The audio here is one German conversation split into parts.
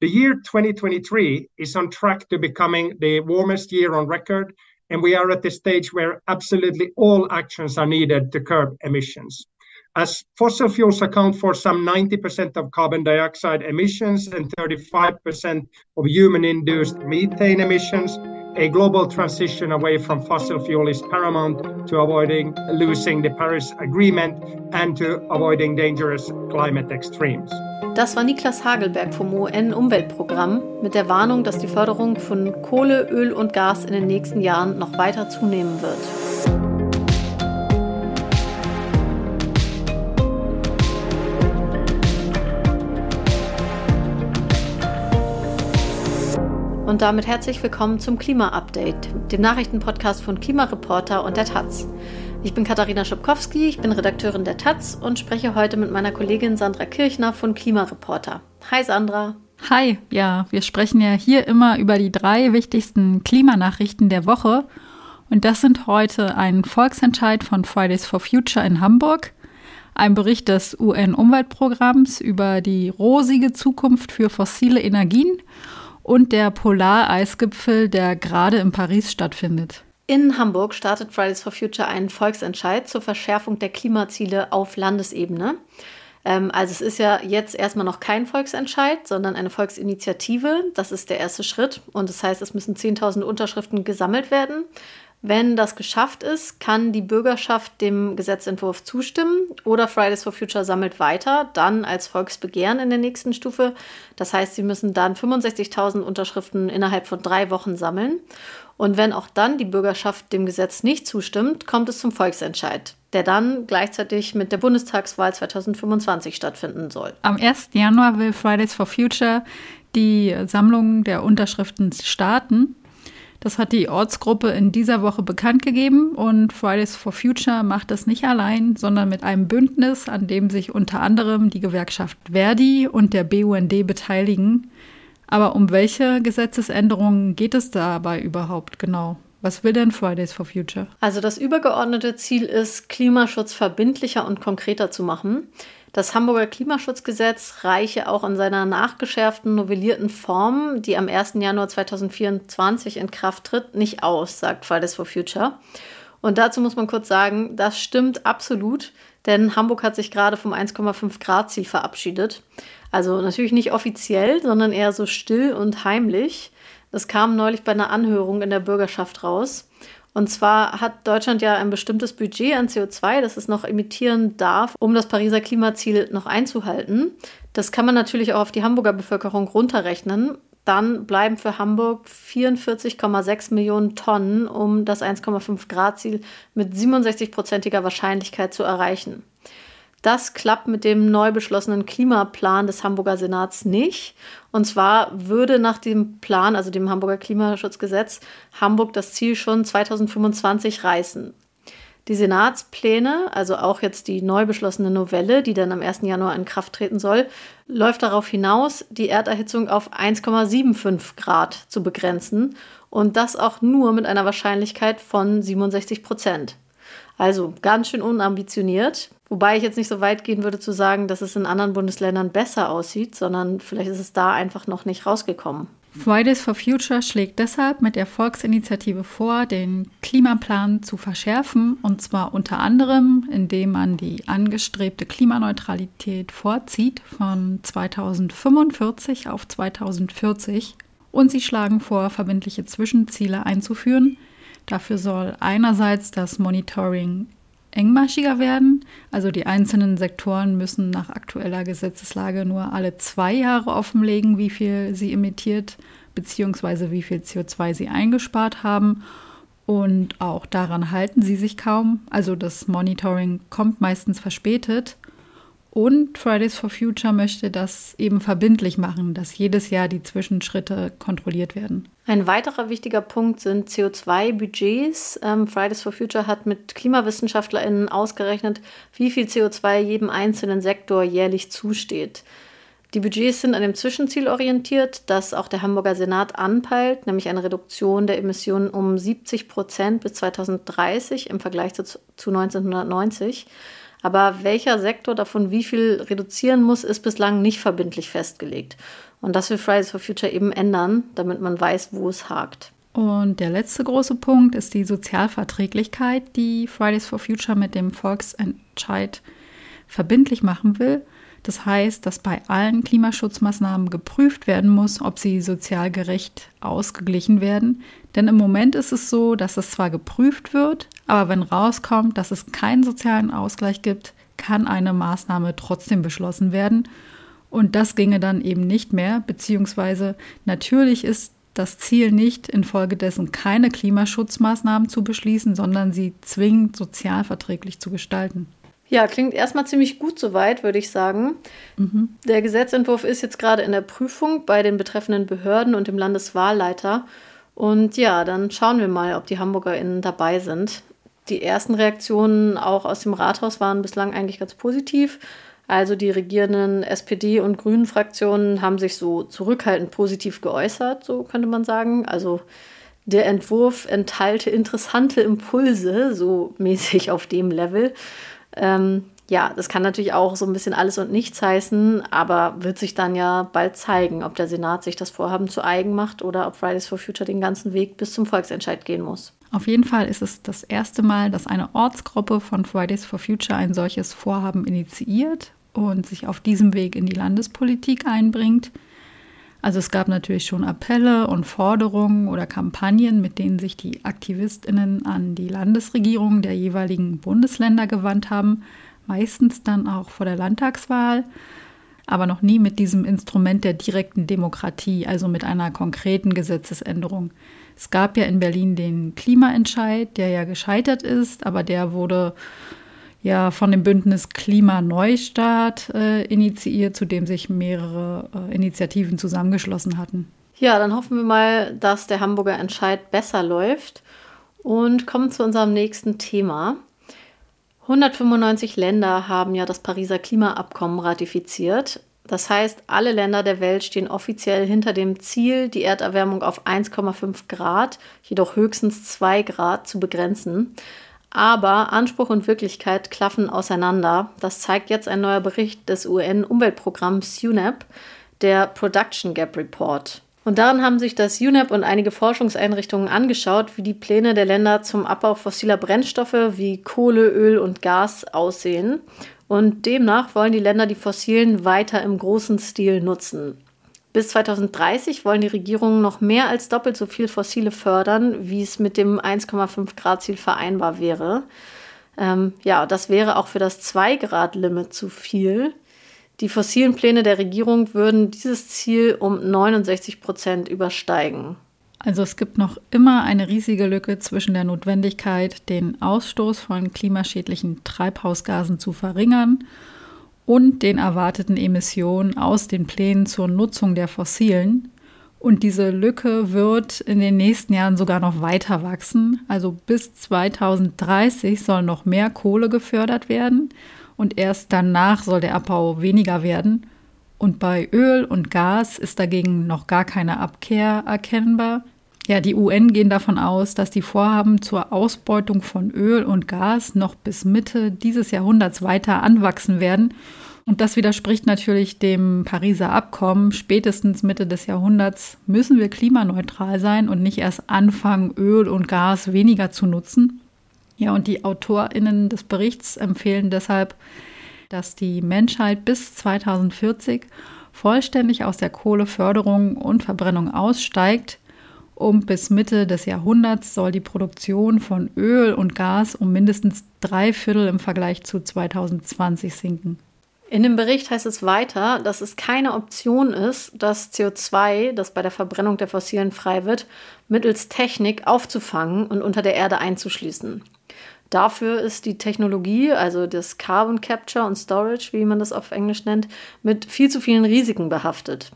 The year 2023 is on track to becoming the warmest year on record, and we are at the stage where absolutely all actions are needed to curb emissions. As fossil fuels account for some 90% of carbon dioxide emissions and 35% of human-induced methane emissions, a global transition away from fossil fuel is paramount to avoiding losing the Paris Agreement and to avoiding dangerous climate extremes. Das war Niklas Hagelberg vom UN-Umweltprogramm mit der Warnung, dass die Förderung von Kohle, Öl und Gas in den nächsten Jahren noch weiter zunehmen wird. Und damit herzlich willkommen zum Klima-Update, dem Nachrichtenpodcast von Klimareporter und der Taz. Ich bin Katharina Schopkowski, ich bin Redakteurin der Taz und spreche heute mit meiner Kollegin Sandra Kirchner von Klimareporter. Hi Sandra. Hi, ja, wir sprechen ja hier immer über die drei wichtigsten Klimanachrichten der Woche. Und das sind heute ein Volksentscheid von Fridays for Future in Hamburg, ein Bericht des UN-Umweltprogramms über die rosige Zukunft für fossile Energien und der Polareisgipfel, der gerade in Paris stattfindet. In Hamburg startet Fridays for Future einen Volksentscheid zur Verschärfung der Klimaziele auf Landesebene. Ähm, also es ist ja jetzt erstmal noch kein Volksentscheid, sondern eine Volksinitiative. Das ist der erste Schritt. Und das heißt, es müssen 10.000 Unterschriften gesammelt werden. Wenn das geschafft ist, kann die Bürgerschaft dem Gesetzentwurf zustimmen oder Fridays for Future sammelt weiter, dann als Volksbegehren in der nächsten Stufe. Das heißt, sie müssen dann 65.000 Unterschriften innerhalb von drei Wochen sammeln. Und wenn auch dann die Bürgerschaft dem Gesetz nicht zustimmt, kommt es zum Volksentscheid, der dann gleichzeitig mit der Bundestagswahl 2025 stattfinden soll. Am 1. Januar will Fridays for Future die Sammlung der Unterschriften starten. Das hat die Ortsgruppe in dieser Woche bekannt gegeben und Fridays for Future macht das nicht allein, sondern mit einem Bündnis, an dem sich unter anderem die Gewerkschaft Verdi und der BUND beteiligen. Aber um welche Gesetzesänderungen geht es dabei überhaupt genau? Was will denn Fridays for Future? Also das übergeordnete Ziel ist, Klimaschutz verbindlicher und konkreter zu machen. Das Hamburger Klimaschutzgesetz reiche auch in seiner nachgeschärften, novellierten Form, die am 1. Januar 2024 in Kraft tritt, nicht aus, sagt Fridays for Future. Und dazu muss man kurz sagen, das stimmt absolut, denn Hamburg hat sich gerade vom 1,5 Grad Ziel verabschiedet. Also natürlich nicht offiziell, sondern eher so still und heimlich. Das kam neulich bei einer Anhörung in der Bürgerschaft raus. Und zwar hat Deutschland ja ein bestimmtes Budget an CO2, das es noch emittieren darf, um das Pariser Klimaziel noch einzuhalten. Das kann man natürlich auch auf die Hamburger Bevölkerung runterrechnen. Dann bleiben für Hamburg 44,6 Millionen Tonnen, um das 1,5 Grad Ziel mit 67-prozentiger Wahrscheinlichkeit zu erreichen. Das klappt mit dem neu beschlossenen Klimaplan des Hamburger Senats nicht. Und zwar würde nach dem Plan, also dem Hamburger Klimaschutzgesetz, Hamburg das Ziel schon 2025 reißen. Die Senatspläne, also auch jetzt die neu beschlossene Novelle, die dann am 1. Januar in Kraft treten soll, läuft darauf hinaus, die Erderhitzung auf 1,75 Grad zu begrenzen und das auch nur mit einer Wahrscheinlichkeit von 67 Prozent. Also ganz schön unambitioniert. Wobei ich jetzt nicht so weit gehen würde zu sagen, dass es in anderen Bundesländern besser aussieht, sondern vielleicht ist es da einfach noch nicht rausgekommen. Fridays for Future schlägt deshalb mit der Volksinitiative vor, den Klimaplan zu verschärfen, und zwar unter anderem, indem man die angestrebte Klimaneutralität vorzieht von 2045 auf 2040. Und sie schlagen vor, verbindliche Zwischenziele einzuführen, Dafür soll einerseits das Monitoring engmaschiger werden. Also die einzelnen Sektoren müssen nach aktueller Gesetzeslage nur alle zwei Jahre offenlegen, wie viel sie emittiert bzw. wie viel CO2 sie eingespart haben. Und auch daran halten sie sich kaum. Also das Monitoring kommt meistens verspätet. Und Fridays for Future möchte das eben verbindlich machen, dass jedes Jahr die Zwischenschritte kontrolliert werden. Ein weiterer wichtiger Punkt sind CO2-Budgets. Ähm, Fridays for Future hat mit KlimawissenschaftlerInnen ausgerechnet, wie viel CO2 jedem einzelnen Sektor jährlich zusteht. Die Budgets sind an dem Zwischenziel orientiert, das auch der Hamburger Senat anpeilt, nämlich eine Reduktion der Emissionen um 70 Prozent bis 2030 im Vergleich zu, zu 1990. Aber welcher Sektor davon wie viel reduzieren muss, ist bislang nicht verbindlich festgelegt. Und das will Fridays for Future eben ändern, damit man weiß, wo es hakt. Und der letzte große Punkt ist die Sozialverträglichkeit, die Fridays for Future mit dem Volksentscheid verbindlich machen will. Das heißt, dass bei allen Klimaschutzmaßnahmen geprüft werden muss, ob sie sozial gerecht ausgeglichen werden. Denn im Moment ist es so, dass es zwar geprüft wird, aber wenn rauskommt, dass es keinen sozialen Ausgleich gibt, kann eine Maßnahme trotzdem beschlossen werden. Und das ginge dann eben nicht mehr, beziehungsweise natürlich ist das Ziel nicht, infolgedessen keine Klimaschutzmaßnahmen zu beschließen, sondern sie zwingend sozialverträglich zu gestalten. Ja, klingt erstmal ziemlich gut soweit, würde ich sagen. Mhm. Der Gesetzentwurf ist jetzt gerade in der Prüfung bei den betreffenden Behörden und dem Landeswahlleiter. Und ja, dann schauen wir mal, ob die HamburgerInnen dabei sind. Die ersten Reaktionen auch aus dem Rathaus waren bislang eigentlich ganz positiv. Also die regierenden SPD- und Grünen-Fraktionen haben sich so zurückhaltend positiv geäußert, so könnte man sagen. Also der Entwurf enthalte interessante Impulse, so mäßig auf dem Level. Ähm, ja, das kann natürlich auch so ein bisschen alles und nichts heißen, aber wird sich dann ja bald zeigen, ob der Senat sich das Vorhaben zu eigen macht oder ob Fridays for Future den ganzen Weg bis zum Volksentscheid gehen muss. Auf jeden Fall ist es das erste Mal, dass eine Ortsgruppe von Fridays for Future ein solches Vorhaben initiiert und sich auf diesem Weg in die Landespolitik einbringt. Also es gab natürlich schon Appelle und Forderungen oder Kampagnen, mit denen sich die Aktivistinnen an die Landesregierung der jeweiligen Bundesländer gewandt haben, meistens dann auch vor der Landtagswahl, aber noch nie mit diesem Instrument der direkten Demokratie, also mit einer konkreten Gesetzesänderung. Es gab ja in Berlin den Klimaentscheid, der ja gescheitert ist, aber der wurde ja von dem Bündnis Klimaneustart äh, initiiert, zu dem sich mehrere äh, Initiativen zusammengeschlossen hatten. Ja, dann hoffen wir mal, dass der Hamburger Entscheid besser läuft und kommen zu unserem nächsten Thema. 195 Länder haben ja das Pariser Klimaabkommen ratifiziert. Das heißt, alle Länder der Welt stehen offiziell hinter dem Ziel, die Erderwärmung auf 1,5 Grad, jedoch höchstens 2 Grad zu begrenzen. Aber Anspruch und Wirklichkeit klaffen auseinander. Das zeigt jetzt ein neuer Bericht des UN-Umweltprogramms UNEP, der Production Gap Report. Und darin haben sich das UNEP und einige Forschungseinrichtungen angeschaut, wie die Pläne der Länder zum Abbau fossiler Brennstoffe wie Kohle, Öl und Gas aussehen und demnach wollen die Länder die Fossilen weiter im großen Stil nutzen. Bis 2030 wollen die Regierungen noch mehr als doppelt so viel Fossile fördern, wie es mit dem 1,5 Grad Ziel vereinbar wäre. Ähm, ja, das wäre auch für das 2 Grad Limit zu viel. Die fossilen Pläne der Regierung würden dieses Ziel um 69 Prozent übersteigen. Also es gibt noch immer eine riesige Lücke zwischen der Notwendigkeit, den Ausstoß von klimaschädlichen Treibhausgasen zu verringern und den erwarteten Emissionen aus den Plänen zur Nutzung der Fossilen. Und diese Lücke wird in den nächsten Jahren sogar noch weiter wachsen. Also bis 2030 soll noch mehr Kohle gefördert werden und erst danach soll der Abbau weniger werden. Und bei Öl und Gas ist dagegen noch gar keine Abkehr erkennbar. Ja, die UN gehen davon aus, dass die Vorhaben zur Ausbeutung von Öl und Gas noch bis Mitte dieses Jahrhunderts weiter anwachsen werden. Und das widerspricht natürlich dem Pariser Abkommen. Spätestens Mitte des Jahrhunderts müssen wir klimaneutral sein und nicht erst anfangen, Öl und Gas weniger zu nutzen. Ja, und die AutorInnen des Berichts empfehlen deshalb, dass die Menschheit bis 2040 vollständig aus der Kohleförderung und Verbrennung aussteigt. Um bis Mitte des Jahrhunderts soll die Produktion von Öl und Gas um mindestens drei Viertel im Vergleich zu 2020 sinken. In dem Bericht heißt es weiter, dass es keine Option ist, das CO2, das bei der Verbrennung der Fossilen frei wird, mittels Technik aufzufangen und unter der Erde einzuschließen. Dafür ist die Technologie, also das Carbon Capture und Storage, wie man das auf Englisch nennt, mit viel zu vielen Risiken behaftet.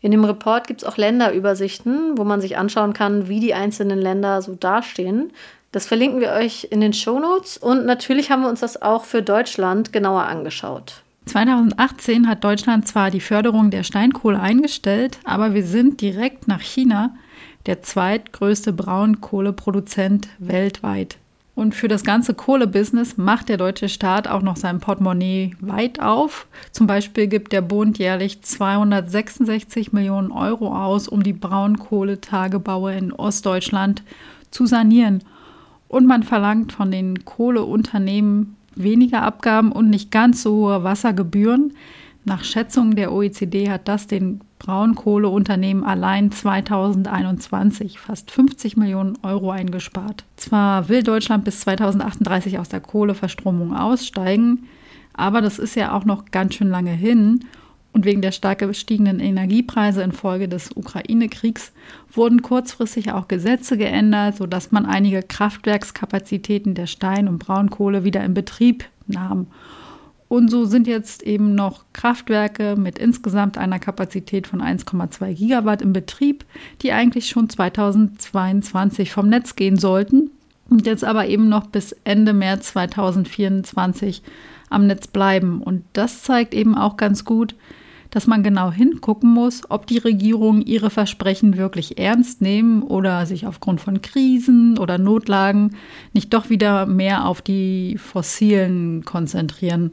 In dem Report gibt es auch Länderübersichten, wo man sich anschauen kann, wie die einzelnen Länder so dastehen. Das verlinken wir euch in den Show Notes und natürlich haben wir uns das auch für Deutschland genauer angeschaut. 2018 hat Deutschland zwar die Förderung der Steinkohle eingestellt, aber wir sind direkt nach China der zweitgrößte Braunkohleproduzent weltweit. Und für das ganze Kohlebusiness macht der deutsche Staat auch noch sein Portemonnaie weit auf. Zum Beispiel gibt der Bund jährlich 266 Millionen Euro aus, um die Braunkohletagebaue in Ostdeutschland zu sanieren. Und man verlangt von den Kohleunternehmen weniger Abgaben und nicht ganz so hohe Wassergebühren. Nach Schätzungen der OECD hat das den Braunkohleunternehmen allein 2021 fast 50 Millionen Euro eingespart. Zwar will Deutschland bis 2038 aus der Kohleverstromung aussteigen, aber das ist ja auch noch ganz schön lange hin. Und wegen der stark gestiegenen Energiepreise infolge des Ukraine-Kriegs wurden kurzfristig auch Gesetze geändert, sodass man einige Kraftwerkskapazitäten der Stein- und Braunkohle wieder in Betrieb nahm. Und so sind jetzt eben noch Kraftwerke mit insgesamt einer Kapazität von 1,2 Gigawatt im Betrieb, die eigentlich schon 2022 vom Netz gehen sollten und jetzt aber eben noch bis Ende März 2024 am Netz bleiben. Und das zeigt eben auch ganz gut, dass man genau hingucken muss, ob die Regierungen ihre Versprechen wirklich ernst nehmen oder sich aufgrund von Krisen oder Notlagen nicht doch wieder mehr auf die fossilen konzentrieren.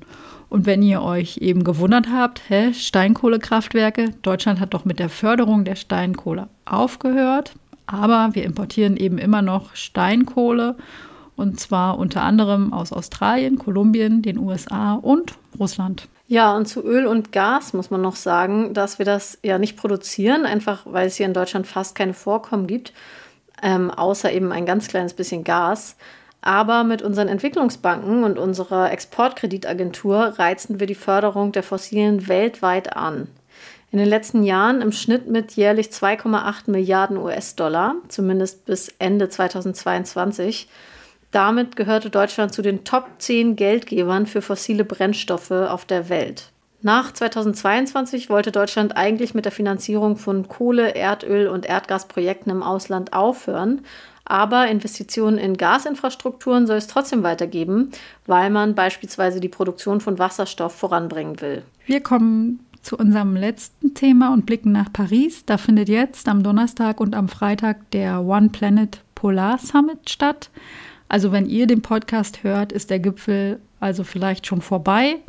Und wenn ihr euch eben gewundert habt, hä, Steinkohlekraftwerke, Deutschland hat doch mit der Förderung der Steinkohle aufgehört, aber wir importieren eben immer noch Steinkohle und zwar unter anderem aus Australien, Kolumbien, den USA und Russland. Ja, und zu Öl und Gas muss man noch sagen, dass wir das ja nicht produzieren, einfach weil es hier in Deutschland fast keine Vorkommen gibt, ähm, außer eben ein ganz kleines bisschen Gas. Aber mit unseren Entwicklungsbanken und unserer Exportkreditagentur reizen wir die Förderung der Fossilen weltweit an. In den letzten Jahren im Schnitt mit jährlich 2,8 Milliarden US-Dollar, zumindest bis Ende 2022. Damit gehörte Deutschland zu den Top 10 Geldgebern für fossile Brennstoffe auf der Welt. Nach 2022 wollte Deutschland eigentlich mit der Finanzierung von Kohle, Erdöl und Erdgasprojekten im Ausland aufhören, aber Investitionen in Gasinfrastrukturen soll es trotzdem weitergeben, weil man beispielsweise die Produktion von Wasserstoff voranbringen will. Wir kommen zu unserem letzten Thema und blicken nach Paris. Da findet jetzt am Donnerstag und am Freitag der One Planet Polar Summit statt. Also wenn ihr den Podcast hört, ist der Gipfel also vielleicht schon vorbei.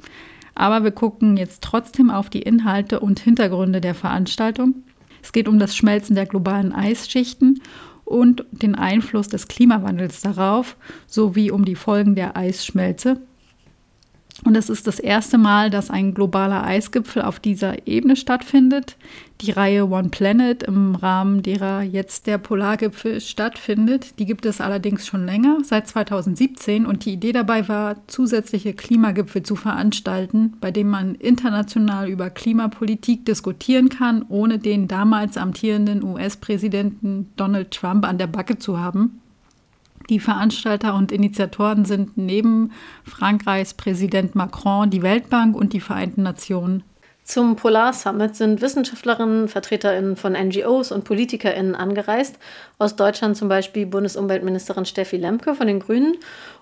Aber wir gucken jetzt trotzdem auf die Inhalte und Hintergründe der Veranstaltung. Es geht um das Schmelzen der globalen Eisschichten und den Einfluss des Klimawandels darauf, sowie um die Folgen der Eisschmelze. Und es ist das erste Mal, dass ein globaler Eisgipfel auf dieser Ebene stattfindet. Die Reihe One Planet, im Rahmen derer jetzt der Polargipfel stattfindet, die gibt es allerdings schon länger, seit 2017. Und die Idee dabei war, zusätzliche Klimagipfel zu veranstalten, bei denen man international über Klimapolitik diskutieren kann, ohne den damals amtierenden US-Präsidenten Donald Trump an der Backe zu haben. Die Veranstalter und Initiatoren sind neben Frankreichs Präsident Macron die Weltbank und die Vereinten Nationen. Zum Polar Summit sind Wissenschaftlerinnen, Vertreterinnen von NGOs und Politikerinnen angereist, aus Deutschland zum Beispiel Bundesumweltministerin Steffi Lemke von den Grünen,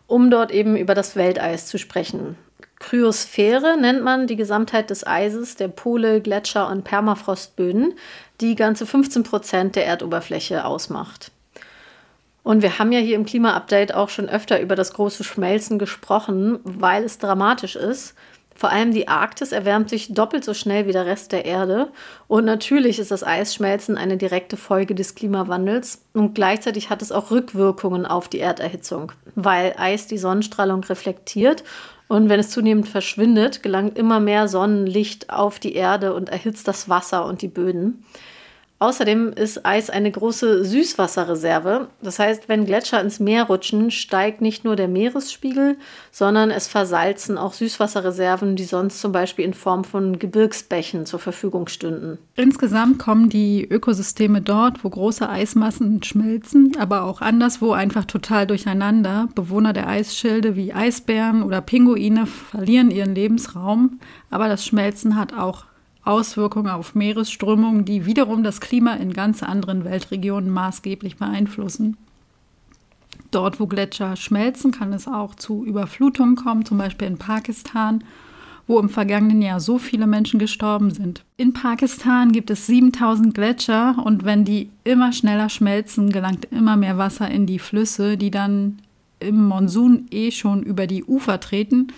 um dort eben über das Welteis zu sprechen. Kryosphäre nennt man die Gesamtheit des Eises, der Pole, Gletscher und Permafrostböden, die ganze 15 Prozent der Erdoberfläche ausmacht. Und wir haben ja hier im Klima-Update auch schon öfter über das große Schmelzen gesprochen, weil es dramatisch ist. Vor allem die Arktis erwärmt sich doppelt so schnell wie der Rest der Erde. Und natürlich ist das Eisschmelzen eine direkte Folge des Klimawandels. Und gleichzeitig hat es auch Rückwirkungen auf die Erderhitzung, weil Eis die Sonnenstrahlung reflektiert. Und wenn es zunehmend verschwindet, gelangt immer mehr Sonnenlicht auf die Erde und erhitzt das Wasser und die Böden. Außerdem ist Eis eine große Süßwasserreserve. Das heißt, wenn Gletscher ins Meer rutschen, steigt nicht nur der Meeresspiegel, sondern es versalzen auch Süßwasserreserven, die sonst zum Beispiel in Form von Gebirgsbächen zur Verfügung stünden. Insgesamt kommen die Ökosysteme dort, wo große Eismassen schmelzen, aber auch anderswo einfach total durcheinander. Bewohner der Eisschilde wie Eisbären oder Pinguine verlieren ihren Lebensraum, aber das Schmelzen hat auch Auswirkungen auf Meeresströmungen, die wiederum das Klima in ganz anderen Weltregionen maßgeblich beeinflussen. Dort, wo Gletscher schmelzen, kann es auch zu Überflutungen kommen, zum Beispiel in Pakistan, wo im vergangenen Jahr so viele Menschen gestorben sind. In Pakistan gibt es 7000 Gletscher und wenn die immer schneller schmelzen, gelangt immer mehr Wasser in die Flüsse, die dann im Monsun eh schon über die Ufer treten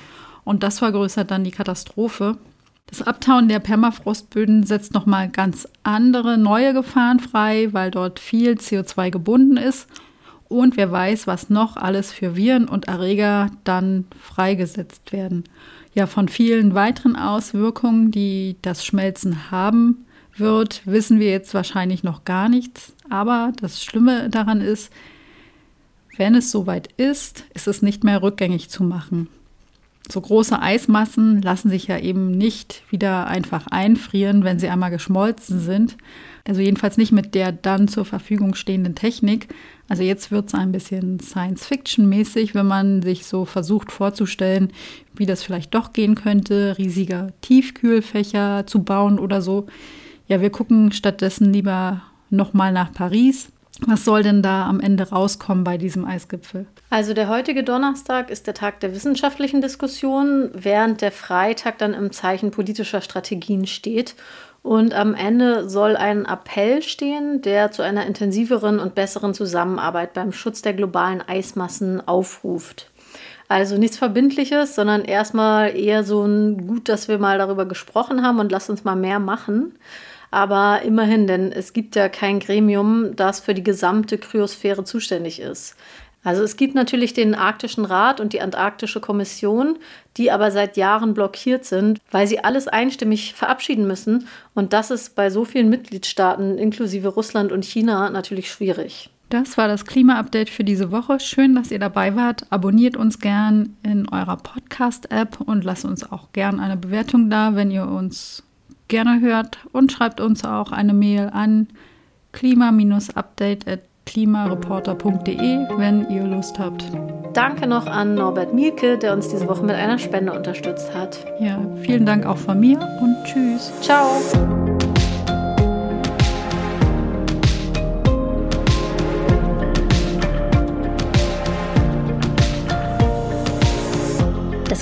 und das vergrößert dann die Katastrophe. Das Abtauen der Permafrostböden setzt nochmal ganz andere neue Gefahren frei, weil dort viel CO2 gebunden ist. Und wer weiß, was noch alles für Viren und Erreger dann freigesetzt werden. Ja, von vielen weiteren Auswirkungen, die das Schmelzen haben wird, wissen wir jetzt wahrscheinlich noch gar nichts. Aber das Schlimme daran ist, wenn es soweit ist, ist es nicht mehr rückgängig zu machen. So große Eismassen lassen sich ja eben nicht wieder einfach einfrieren, wenn sie einmal geschmolzen sind. Also jedenfalls nicht mit der dann zur Verfügung stehenden Technik. Also jetzt wird es ein bisschen Science-Fiction-mäßig, wenn man sich so versucht vorzustellen, wie das vielleicht doch gehen könnte, riesige Tiefkühlfächer zu bauen oder so. Ja, wir gucken stattdessen lieber nochmal nach Paris was soll denn da am Ende rauskommen bei diesem Eisgipfel? Also der heutige Donnerstag ist der Tag der wissenschaftlichen Diskussion, während der Freitag dann im Zeichen politischer Strategien steht. Und am Ende soll ein Appell stehen, der zu einer intensiveren und besseren Zusammenarbeit beim Schutz der globalen Eismassen aufruft. Also nichts Verbindliches, sondern erstmal eher so ein Gut, dass wir mal darüber gesprochen haben und lass uns mal mehr machen. Aber immerhin, denn es gibt ja kein Gremium, das für die gesamte Kryosphäre zuständig ist. Also es gibt natürlich den Arktischen Rat und die Antarktische Kommission, die aber seit Jahren blockiert sind, weil sie alles einstimmig verabschieden müssen. Und das ist bei so vielen Mitgliedstaaten, inklusive Russland und China, natürlich schwierig. Das war das Klima-Update für diese Woche. Schön, dass ihr dabei wart. Abonniert uns gern in eurer Podcast-App und lasst uns auch gern eine Bewertung da, wenn ihr uns gerne hört und schreibt uns auch eine Mail an klima-update.klimareporter.de, wenn ihr Lust habt. Danke noch an Norbert Mielke, der uns diese Woche mit einer Spende unterstützt hat. Ja, vielen Dank auch von mir und tschüss. Ciao.